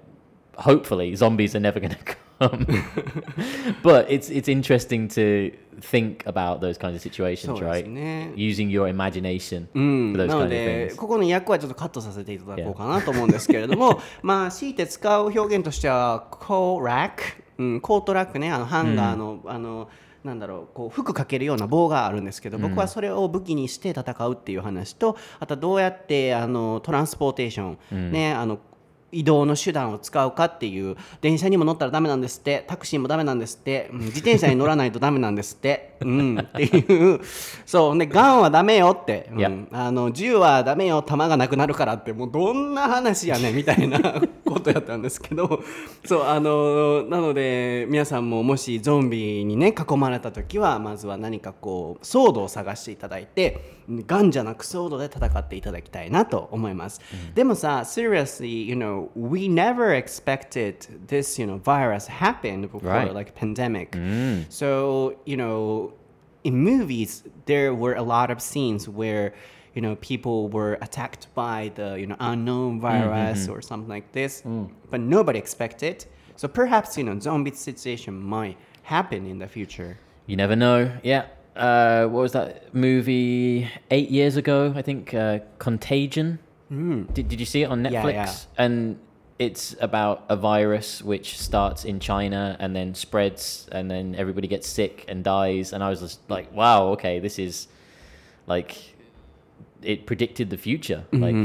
hopefully zombies are never going to come, but it's it's interesting to think about those kinds of situations, right? ね。Using your imagination うん。for those な kind の of で things. ここの役はちょっとカットさせていただこうかなと思うんですけれども まあ強いて使う表現としてはコーラック、うん、コートラックねあのハンガーの、あのなんだろうこう服かけるような棒があるんですけど、僕はそれを武器にして戦うっていう話とあとはどうやってあのトランスポーテーション、ねあの移動の手段を使うかっていう電車にも乗ったらダメなんですってタクシーもダメなんですって、うん自転車に乗らないとダメなんですって、うん、っていうそうねガンはダメよって、うんあの銃はダメよ弾がなくなるからってもうどんな話やねん みたいなことやったんですけどそうあのなので皆さんももしゾンビにね囲まれた時はまずは何かこうソードを探していただいてガンじゃなくソードで戦っていただきたいなと思います、でもさ seriously you know we never expected this you know virus happened before Right. like pandemic so you know in movies there were a lot of scenes where you know people were attacked by the you know unknown virus or something like this but nobody expected so perhaps you know zombie situation might happen in the future You never know. Yeah. uh, what was that movie eight years ago? I think uh, Contagion. Did, did you see it on Netflix? yeah. And it's about a virus which starts in China and then spreads, and then everybody gets sick and dies. And I was just like, wow, okay, this is like it predicted the future. Like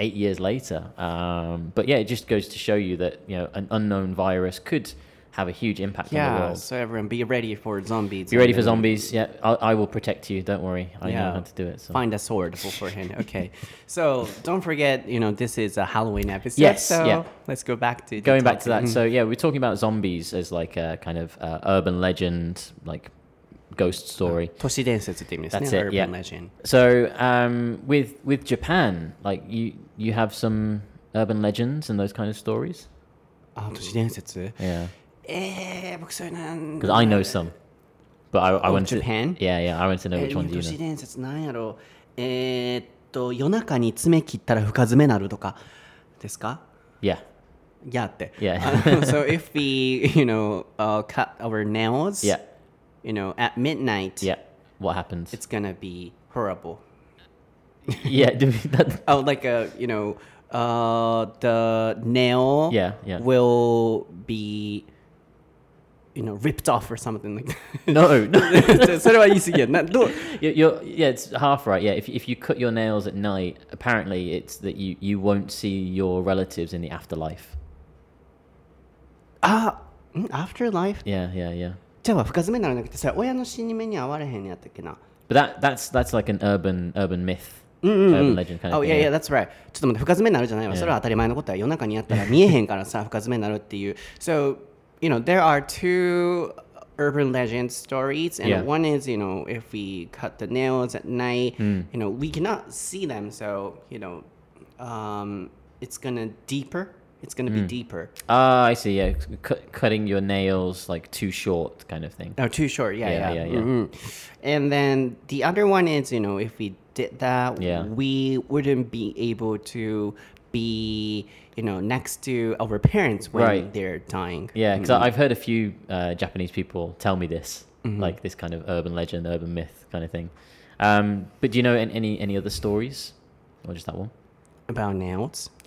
eight years later. Um, but yeah, it just goes to show you that you know an unknown virus could have a huge impact on the yeah world. so everyone be ready for zombies Be ready for and then zombies. Yeah, I, I will protect you. Don't worry. I know how to do it. So. Find a sword beforehand. Okay. so don't forget, you know, this is a Halloween episode. Yes, So yeah. let's go back to the Going back to topic. that, so yeah, we're talking about zombies as like a kind of uh, urban legend, like ghost story. 都市伝説って意味ですね。 That's it, Urban yeah. legend. So um, with with Japan, like you you have some urban legends and those kind of stories. あ、都市伝説 Yeah, えー、僕そういうのなん because I know some, but I, I Of want to. Japan? Yeah, yeah, I want to know え which one do 都 you 市 know. 伝説なんやろえー、っと、夜中に爪切ったら深爪なるとかですか Yeah, いやって。 Yeah. あの so if we, you know, uh, cut our nails, yeah, you know, at midnight, yeah. What happens? it's gonna be horrible. yeah, do we- that, Oh, like a you know, uh, the nail Yeah, yeah. will be you know ripped off or something like that. no, no. それは言い過ぎやな。どう You're, you're yeah, it's half right. Yeah, if if you cut your nails at night, apparently it's that you you won't see your relatives in the afterlife. あ、ん afterlife? Yeah, yeah, yeah. じゃあ深爪にならなくてさ、親の死に目に遭われへんのやったっけな。 But that that's that's like an urban urban myth, urban legend kind of Oh, thing. yeah, yeah, that's right. ちょっと待って、深爪になるじゃないわ。 Yeah. それは当たり前のことは夜中にやったら見えへんからさ、深爪になるっていう。So, you know, there are two urban legend stories, and Yeah. one is, you know, if we cut the nails at night, Hmm. you know, we cannot see them. So, you know, um, it's gonna deeper. It's gonna Hmm. be deeper. Ah, I see. Yeah, Cut, cutting your nails like too short, kind of thing. Oh, too short. Yeah, Yeah, yeah. yeah, yeah. Mhm. And then the other one is, you know, if we did that, Yeah. we wouldn't be able to be you know next to our parents when right. they're dying. Yeah because mm-hmm. i've heard a few uh, japanese people tell me this mm-hmm. like this kind of urban legend urban myth kind of thing. Um, but do you know any any other stories? Or just that one? About nails?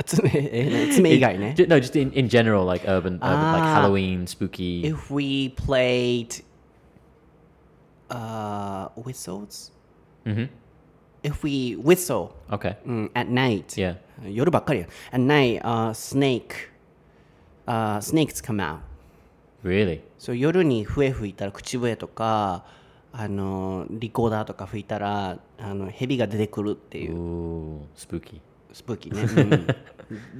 It's eh, eh, me guy no just in, in general like urban, urban like ah, halloween spooky. if we played uh whistles mm-hmm. If we whistle Okay. mm, at night, Yeah. 夜ばっかりや。At night, uh, snake, uh, snakes come out. Really? そう夜に笛吹いたら口笛とかあのリコーダーとか吹いたらあの蛇が出てくるっていう、Ooh, spooky. スプーキーね、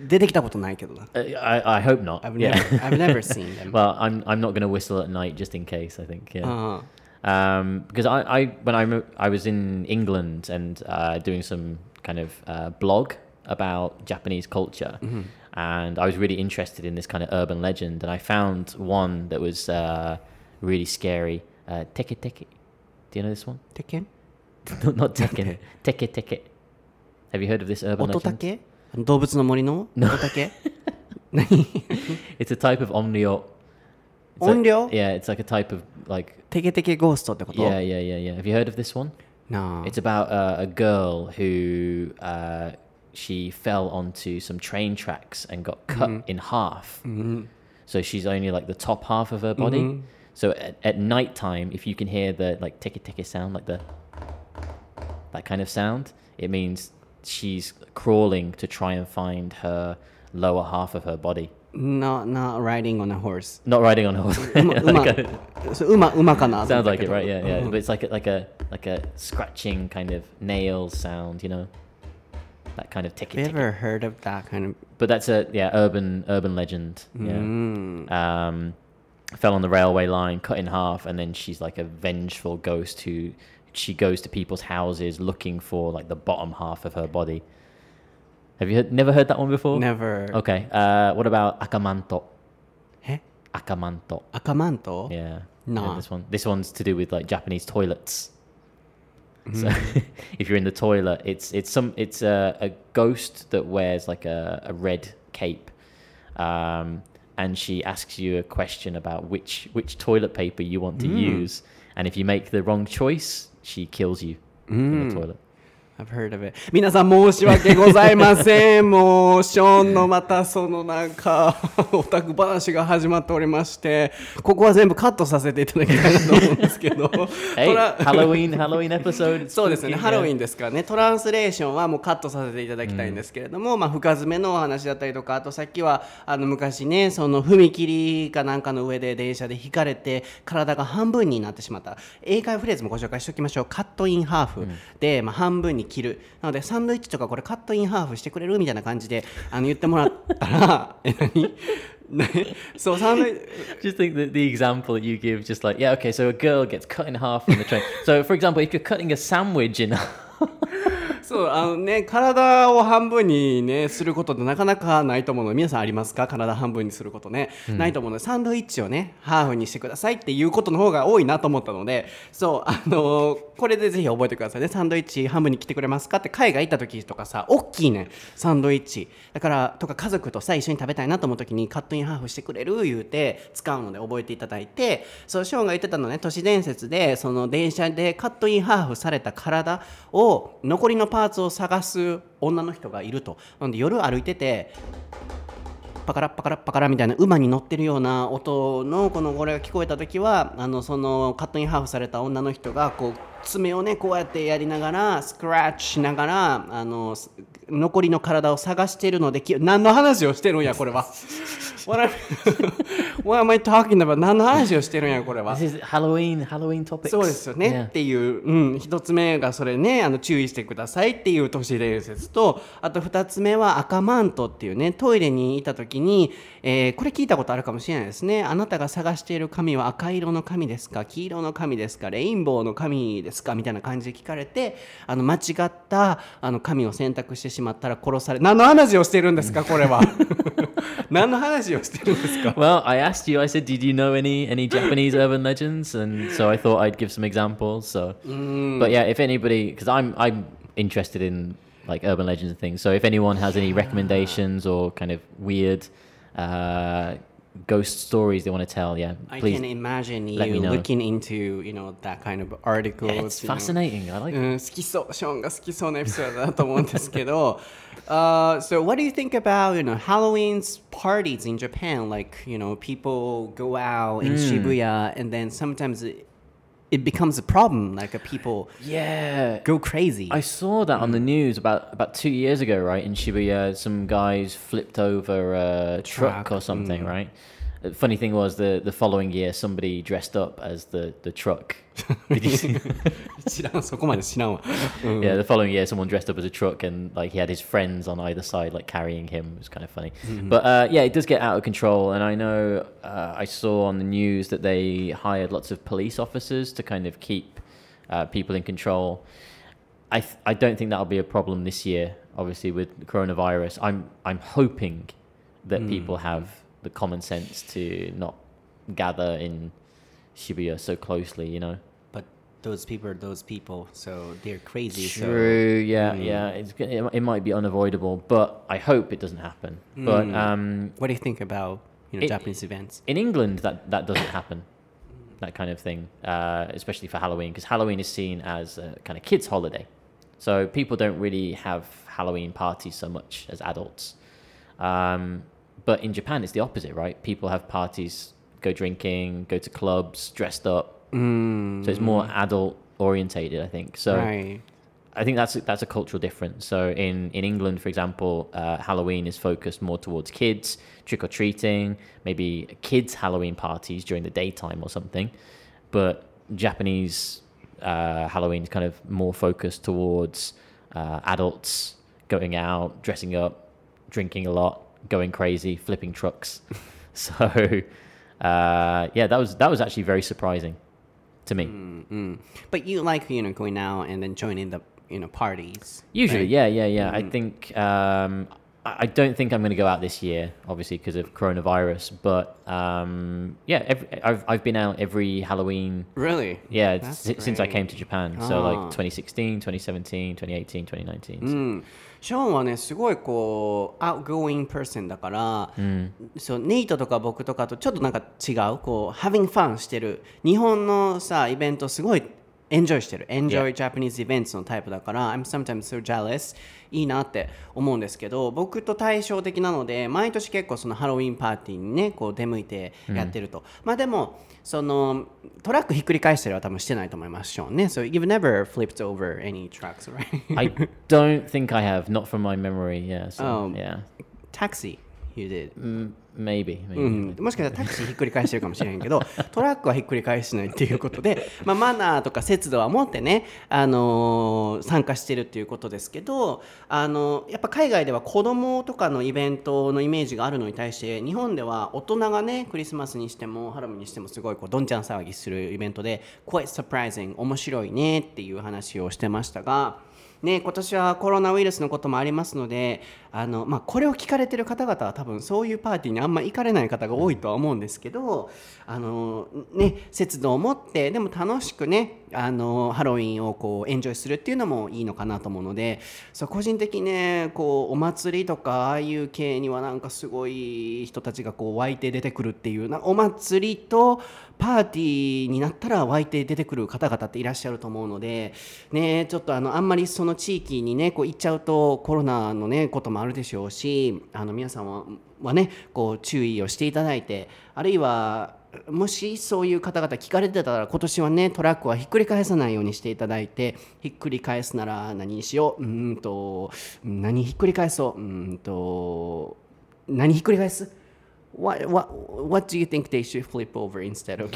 うん、出てきたことないけどな Uh, I, I hope not. I've yeah. never, I've never seen them well, I'm I'm not going to whistle at night just in case. I think. Yeah. あ um, because I, I when I mo- I was in England and uh, doing some kind of uh, blog about Japanese culture, and I was really interested in this kind of urban legend, and I found one that was uh, really scary. Uh, teke teke, do you know this one? 鉄拳 not, not Tekken. teke teke. Have you heard of this urban 音 legend? 竹動物の森の音竹 It's a type of omnio. It's like- 音量 yeah, it's like a type of like テケテケゴーストってこと yeah, yeah, yeah, yeah. Have you heard of this one? なあ It's about uh, a girl who uh, she fell onto some train tracks and got cut in half. So she's only like the top half of her body. So at, at night time, if you can hear the like ticky ticky sound, like the that kind of sound, it means she's crawling to try and find her lower half of her body. Not not riding on a horse. Not riding on a horse. Uma, uma. like a, so uma, uma. Sounds like it, right? Yeah, yeah. But it's like a, like a like a scratching kind of nail sound, you know, that kind of ticket. Have you ever heard of that kind of? But that's a yeah urban urban legend. Yeah. Mm. Um, fell on the railway line, cut in half, and then she's like a vengeful ghost who she goes to people's houses looking for like the bottom half of her body. Have you heard, never heard that one before? Never. Okay. Uh, what about Akamanto? Eh? Akamanto. Akamanto? Yeah. Nah. This one. This one's to do with like Japanese toilets. Mm. So if you're in the toilet, it's it's some it's a, a ghost that wears like a, a red cape, um, and she asks you a question about which which toilet paper you want to mm. use, and if you make the wrong choice, she kills you mm. in the hmm. toilet. I've heard of it. 皆さん申し訳ございません。もうショーンのまたそのなんかオタク話が始まっておりましてここは全部カットさせていただきたいなと思うんですけど。Hey, トラ Halloween Halloween episode. そうですね、ハロウィ.ンですからね、トランスレーションはもうカットさせていただきたいんですけれども、まあ、深爪のお話だったりとか、あとさっきはあの昔ね、その踏切かなんかの上で電車で引かれて、体が半分になってしまった、英会話フレーズもご紹介しておきましょう、カットインハーフ。で、まあ、半分に切る、なので、サンドイッチとか、これ、カットインハーフしてくれるみたいな感じであの言ってもらったら、え、何ねそう、サンドイッチ Just think that the example that you give, just like, yeah, okay, so a girl gets cut in half on the train. so, for example, if you're cutting a sandwich in half, そうあのね体を半分にねすることってなかなかないと思うの。で皆さんありますか？体半分にすることね、ないと思うの。でサンドイッチをねハーフにしてくださいっていうことの方が多いなと思ったのでそうあのこれでぜひ覚えてくださいね。サンドイッチ半分に切ってくれますか？って海外行った時とかさ大きいね。サンドイッチ。だからとか家族とさ一緒に食べたいなと思う時にカットインハーフしてくれる？言うて使うので覚えていただいてそうショーンが言ってたのね都市伝説でその電車でカットインハーフされた体を残りのパーパーツを探す女の人がいると。なんで夜歩いててパカラパカラパカラみたいな馬に乗ってるような音のこのこれが聞こえた時はあのそのカットインハーフされた女の人がこう爪をねこうやってやりながらスクラッチしながらあの残りの体を探しているので何の話をしてるんやこれは。What am, What am I talking about? 何の話をしてるんや これは。This is Halloween, Halloween topics. そうですよね、っていう、うん、一つ目がそれねあの注意してくださいっていう都市伝説とあと二つ目は赤マントっていうねトイレにいた時に、えーこれ聞いたことあるかもしれないですね。あなたが探している紙は赤色の紙ですか？黄色の紙ですか？レインボーの紙ですか？みたいな感じで聞かれてあの間違ったあの紙を選択してしまったら殺され何の話をしてるんですかこれは 何の話をしてるんですか Well, I asked you. I said, "Did you know any any Japanese urban legends?" And so I thought I'd give some examples. So, but yeah, if anybody, because I'm I'm interested in like urban legends and things. So if anyone has any recommendations or kind of weird uh, ghost stories they want to tell, yeah, I please. can imagine let you me know. looking into you know that kind of articles Yeah, it's you know. fascinating. I like. うん、好きそう、ショーンが好きそうなエピソードだと思うんですけど、 uh, so what do you think about you know Halloween's parties in Japan? Like you know people go out in Shibuya and then sometimes it, it becomes a problem. Like uh, people Yeah. go crazy. I saw that on the news about about two years ago, right? In Shibuya, some guys flipped over a truck Truck, or something, right? The funny thing was the the following year somebody dressed up as the the truck. Did you see? 知らんそこまで知らんわ、うん yeah, the following year someone dressed up as a truck and like he had his friends on either side like carrying him. It was kind of funny. But uh, yeah, it does get out of control. And I know uh, I saw on the news that they hired lots of police officers to kind of keep uh, people in control. I th- I don't think that'll be a problem this year. Obviously, with the coronavirus, I'm I'm hoping that people have the common sense to not gather in Shibuya so closely. You know. But those people are those people so they're crazy so True. Yeah. Yeah. It's it, it might be unavoidable, but I hope it doesn't happen. But um, what do you think about you know It- Japanese events in England, that that doesn't happen. That kind of thing, uh, especially for Halloween, because Halloween is seen as a kind of kids' holiday, so people don't really have Halloween parties so much as adults. Um, but in Japan, it's the opposite, right? People have parties, go drinking, go to clubs, dressed up. mm, So it's more adult orientated, I think. So right I think that's a, that's a cultural difference. So in in England, for example, uh, Halloween is focused more towards kids trick or treating, maybe kids Halloween parties during the daytime or something. But Japanese uh, Halloween is kind of more focused towards uh, adults going out, dressing up, drinking a lot, going crazy, flipping trucks. so uh, yeah, that was that was actually very surprising to me. mm. but you like you know going out and then joining the you know parties Usually, right? yeah, yeah, yeah. I think um, I I don't think I'm going to go out this year, obviously because of coronavirus. But um, yeah, every, I've I've been out every Halloween. really Yeah, That's si- since I great. came to Japan. So Ah. like 2016, 2017, 2018, 2019. うん、ショーンはねすごいこう outgoing person だから、そうネイトとか僕とかとちょっとなんか違うこう having fun してる日本のさイベントすごい エンジョイしてる。エンジョイジャパニーズイベントのタイプだから、I'm sometimes so jealous. いいなって思うんですけど、僕と対照的なので、毎年結構そのハロウィンパーティーにね、こう出向いてやってると。まあでも、そのトラックひっくり返したりは多分してないと思いますよね。So you've never flip over any trucks, right? I don't think I have, not from my memory, yes.。タ、um, ー you did.、Um, maybe. maybe. うん、もしかしたらタクシーひっくり返してるかもしれへんけど トラックはひっくり返してないっていうことで、まあ、マナーとか節度は持ってね、あのー参加してるっていうことですけど、あのやっぱ海外では子供とかのイベントのイメージがあるのに対して日本では大人がねクリスマスにしてもハロウィンにしてもすごいこうどんちゃん騒ぎするイベントで quite surprising 面白いねっていう話をしてましたが。ね、今年はコロナウイルスのこともありますのであの、まあ、これを聞かれてる方々は多分そういうパーティーにあんま行かれない方が多いとは思うんですけどあの、ね、節度を持ってでも楽しくねあのハロウィンをこうエンジョイするっていうのもいいのかなと思うのでそう個人的にねこうお祭りとかああいう系にはなんかすごい人たちがこう湧いて出てくるっていうなお祭りとパーティーになったら湧いて出てくる方々っていらっしゃると思うので、ね、ちょっとあのあんまりその地域にねこう行っちゃうとコロナのねこともあるでしょうしあの皆さんははねこう注意をしていただいてあるいはもしそういう方々聞かれてたら今年はねトラックはひっくり返さないようにしていただいてひっくり返すなら何にしよううんと何ひっくり返そううんと何ひっくり返す What, what, what do you think they should flip over instead of?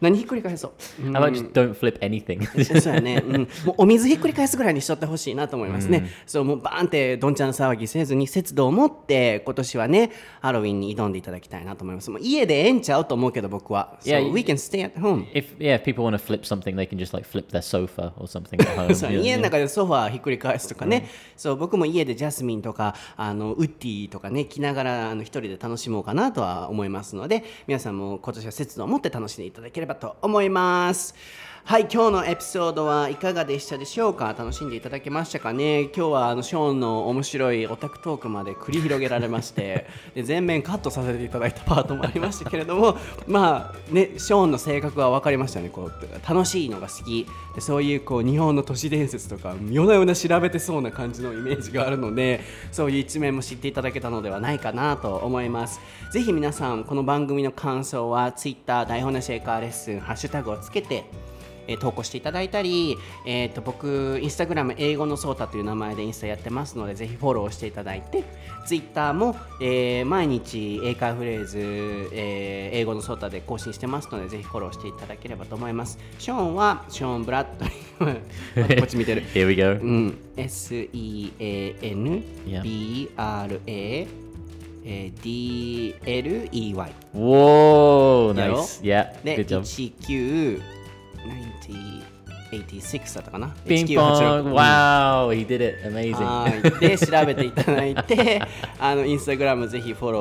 何ひっくり返そう How about just don't flip anything? そうやね、うん、もうお水ひっくり返すぐらいにしとってほしいなと思いますね、そうもうバーンってどんちゃん騒ぎせずに節度を持って今年はねハロウィンに挑んでいただきたいなと思いますもう家でええんちゃうと思うけど僕は Yeah, so we can stay at home if yeah, if people want to flip something, they can just like flip their sofa or something at home. そう yeah, 家の yeah. 中でソファーひっくり返すとかね、そう僕も家でジャスミンとかあのウッディとかね着ながらあの一人で楽しもうかなとは思いますので皆さんも今年は節度を持って楽しんでいただければと思います。はい今日のエピソードはいかがでしたでしょうか？楽しんでいただけましたかね？今日はあのショーンの面白いオタクトークまで繰り広げられまして で全面カットさせていただいたパートもありましたけれどもまあねショーンの性格は分かりましたね。こう楽しいのが好き。でそういうこう日本の都市伝説とか夜な夜な調べてそうな感じのイメージがあるのでそういう一面も知っていただけたのではないかなと思います。ぜひ皆さんこの番組の感想は Twitter 台本なシェイカーレッスンハッシュタグをつけてえー投稿していただいたり、えー、と僕インスタグラム英語のソータという名前でインスタやってますのでぜひフォローしていただいてツイッターも、えー毎日英会フレーズ、えー英語のソータで更新してますのでぜひフォローしていただければと思いますショーンはショーン・ブラッドリー こっち見てる Here we go. うん、S-E-A-N-B-R-A-D-L-E-Y Whoa, やろ nice. Yeah, で good job. 1986だったかな Ping 1986 pong. Wow, he did it. Amazing. はいで調べていただいてあのインスタグラムぜひフォロ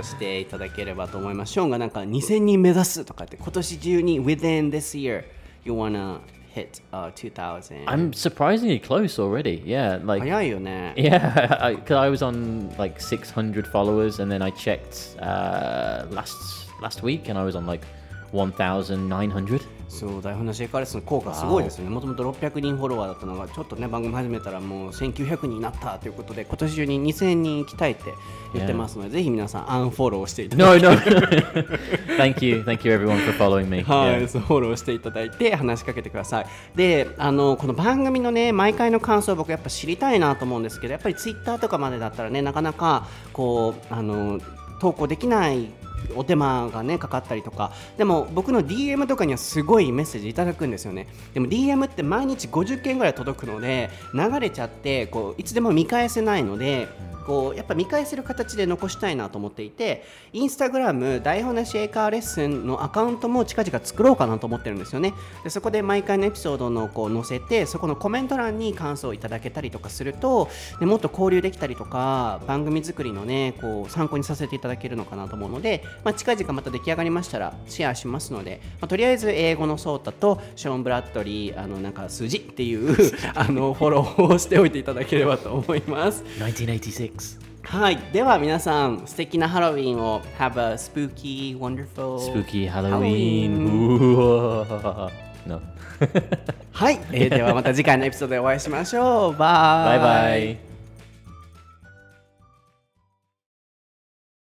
ーしていただければと思いますショーンがなんか2000人目指すとかって今年中に within this year you wanna hit、uh, 2000 I'm surprisingly close already. Yeah, like yeah, because I, was on like 600 followers, and then I checked uh, last last week, and I was on like 1,900. そう台本のシェイカーレスの効果すごいですよねもともと600人フォロワーだったのがちょっとね番組始めたらもう1900人になったということで今年中に2000人行きたいって言ってますので、ぜひ皆さんアンフォローしていただいて No, no. thank you, thank you everyone for following me. はい、フォローしていただいて話しかけてください。で、あのこの番組のね毎回の感想を僕やっぱ知りたいなと思うんですけど、やっぱりツイッターとかまでだったらねなかなかこうあの投稿できない。お手間がねかかったりとか。でも僕の DM とかにはすごいメッセージいただくんですよね。でも DM って毎日50件ぐらい届くので流れちゃってこういつでも見返せないのでこうやっぱ見返せる形で残したいなと思っていてインスタグラム台本なし英会話レッスンのアカウントも近々作ろうかなと思ってるんですよね。でそこで毎回のエピソードのこう載せてそこのコメント欄に感想をいただけたりとかするとでもっと交流できたりとか番組作りのねこう参考にさせていただけるのかなと思うので、まあ、近々また出来上がりましたらシェアしますので、まあ、とりあえず英語のソータとショーン・ブラッドリーあのなんか数字っていう あのフォローをしておいていただければと思います。1986. はい、では皆さん素敵なハロウィンを Have a spooky, wonderful Spooky Halloween. No. はい、えーではまた次回のエピソードでお会いしましょうバイ bye bye.